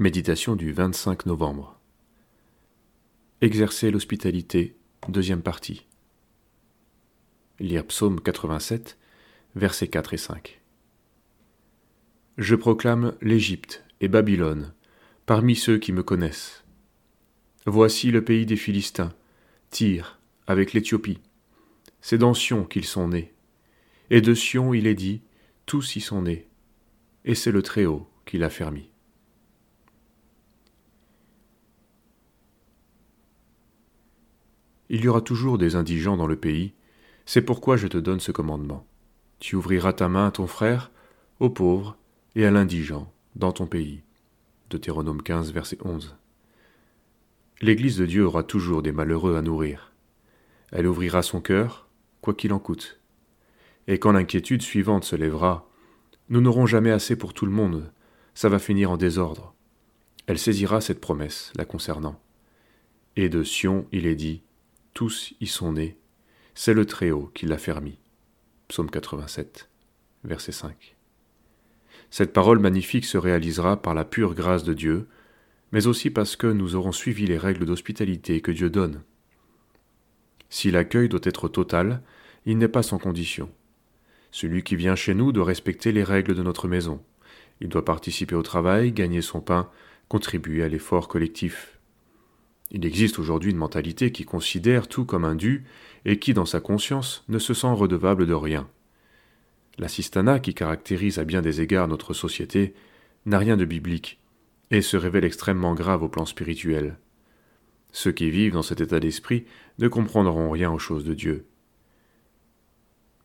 Méditation du 25 novembre. Exercer l'hospitalité, deuxième partie. Lire Psaume 87, versets 4 et 5. Je proclame l'Égypte et Babylone parmi ceux qui me connaissent. Voici le pays des Philistins, Tyr, avec l'Éthiopie. C'est dans Sion qu'ils sont nés. Et de Sion il est dit, tous y sont nés. Et c'est le Très-Haut qui l'a fermi. Il y aura toujours des indigents dans le pays, c'est pourquoi je te donne ce commandement. Tu ouvriras ta main à ton frère, au pauvre et à l'indigent, dans ton pays. Deutéronome 15, verset 11. L'Église de Dieu aura toujours des malheureux à nourrir. Elle ouvrira son cœur, quoi qu'il en coûte. Et quand l'inquiétude suivante se lèvera, nous n'aurons jamais assez pour tout le monde, ça va finir en désordre. Elle saisira cette promesse la concernant. Et de Sion il est dit, tous y sont nés, c'est le Très-Haut qui l'a fermi. Psaume 87, verset 5. Cette parole magnifique se réalisera par la pure grâce de Dieu, mais aussi parce que nous aurons suivi les règles d'hospitalité que Dieu donne. Si l'accueil doit être total, il n'est pas sans condition. Celui qui vient chez nous doit respecter les règles de notre maison. Il doit participer au travail, gagner son pain, contribuer à l'effort collectif. Il existe aujourd'hui une mentalité qui considère tout comme un dû et qui, dans sa conscience, ne se sent redevable de rien. L'assistanat, qui caractérise à bien des égards notre société, n'a rien de biblique et se révèle extrêmement grave au plan spirituel. Ceux qui vivent dans cet état d'esprit ne comprendront rien aux choses de Dieu.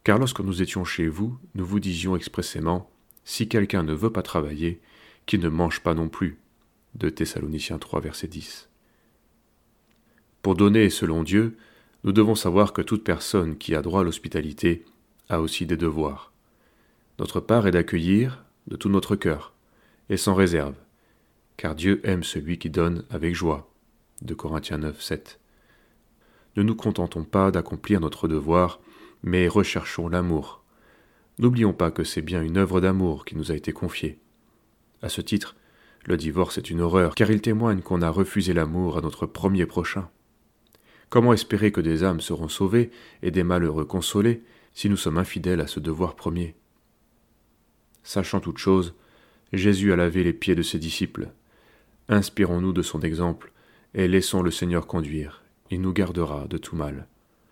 Car lorsque nous étions chez vous, nous vous disions expressément Si quelqu'un ne veut pas travailler, qu'il ne mange pas non plus. De Thessaloniciens 3, verset 10. Pour donner selon Dieu, nous devons savoir que toute personne qui a droit à l'hospitalité a aussi des devoirs. Notre part est d'accueillir de tout notre cœur, et sans réserve, car Dieu aime celui qui donne avec joie. De Corinthiens 9, 7. Ne nous contentons pas d'accomplir notre devoir, mais recherchons l'amour. N'oublions pas que c'est bien une œuvre d'amour qui nous a été confiée. À ce titre, le divorce est une horreur, car il témoigne qu'on a refusé l'amour à notre premier prochain. Comment espérer que des âmes seront sauvées et des malheureux consolés si nous sommes infidèles à ce devoir premier? Sachant toute chose, Jésus a lavé les pieds de ses disciples. Inspirons-nous de son exemple et laissons le Seigneur conduire, il nous gardera de tout mal.